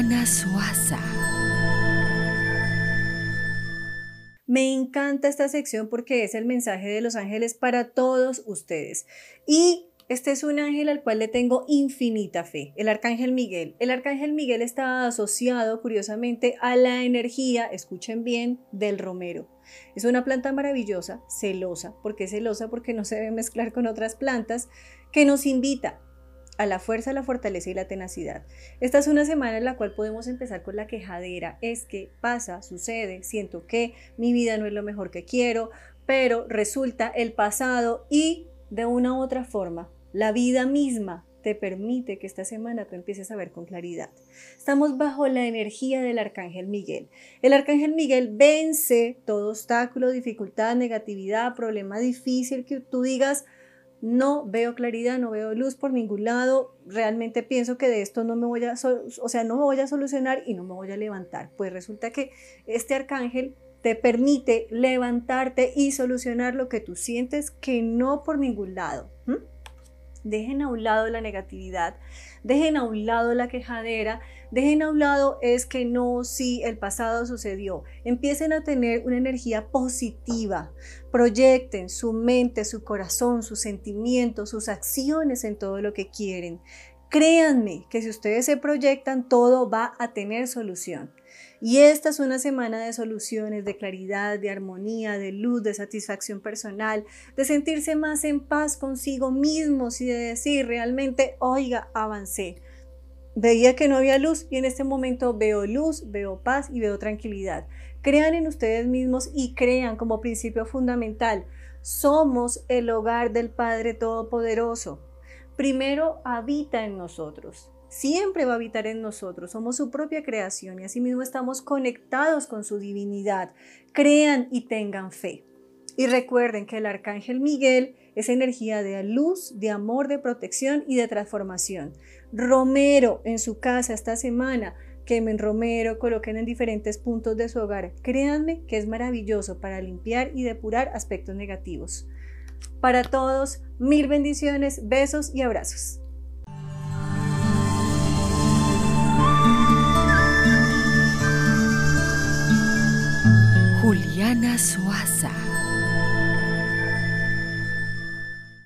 Suaza. Me encanta esta sección porque es el mensaje de los ángeles para todos ustedes. Y este es un ángel al cual le tengo infinita fe, el arcángel Miguel. El arcángel Miguel está asociado curiosamente a la energía, escuchen bien, del romero. Es una planta maravillosa, celosa. ¿Por qué celosa? Porque no se debe mezclar con otras plantas, que nos invita a la fuerza, la fortaleza y la tenacidad. Esta es una semana en la cual podemos empezar con la quejadera. Es que pasa, sucede, siento que mi vida no es lo mejor que quiero, pero resulta el pasado y de una u otra forma, la vida misma te permite que esta semana tú empieces a ver con claridad. Estamos bajo la energía del arcángel Miguel. El arcángel Miguel vence todo obstáculo, dificultad, negatividad, problema difícil que tú digas, no veo claridad, no veo luz por ningún lado, realmente pienso que de esto no me voy a, o sea, no me voy a solucionar y no me voy a levantar. Pues resulta que este arcángel te permite levantarte y solucionar lo que tú sientes que no por ningún lado. Dejen a un lado la negatividad, dejen a un lado la quejadera, dejen a un lado es que no, si el pasado sucedió. Empiecen a tener una energía positiva, proyecten su mente, su corazón, sus sentimientos, sus acciones en todo lo que quieren. Créanme que si ustedes se proyectan, todo va a tener solución. Y esta es una semana de soluciones, de claridad, de armonía, de luz, de satisfacción personal, de sentirse más en paz consigo mismos y de decir realmente, oiga, avancé. Veía que no había luz y en este momento veo luz, veo paz y veo tranquilidad. Crean en ustedes mismos y crean como principio fundamental. Somos el hogar del Padre Todopoderoso. Primero habita en nosotros siempre va a habitar en nosotros, somos su propia creación y asimismo estamos conectados con su divinidad. Crean y tengan fe. Y recuerden que el arcángel Miguel es energía de luz, de amor, de protección y de transformación. Romero en su casa esta semana, quemen romero, coloquen en diferentes puntos de su hogar. Créanme que es maravilloso para limpiar y depurar aspectos negativos. Para todos, mil bendiciones, besos y abrazos. Juliana Suaza.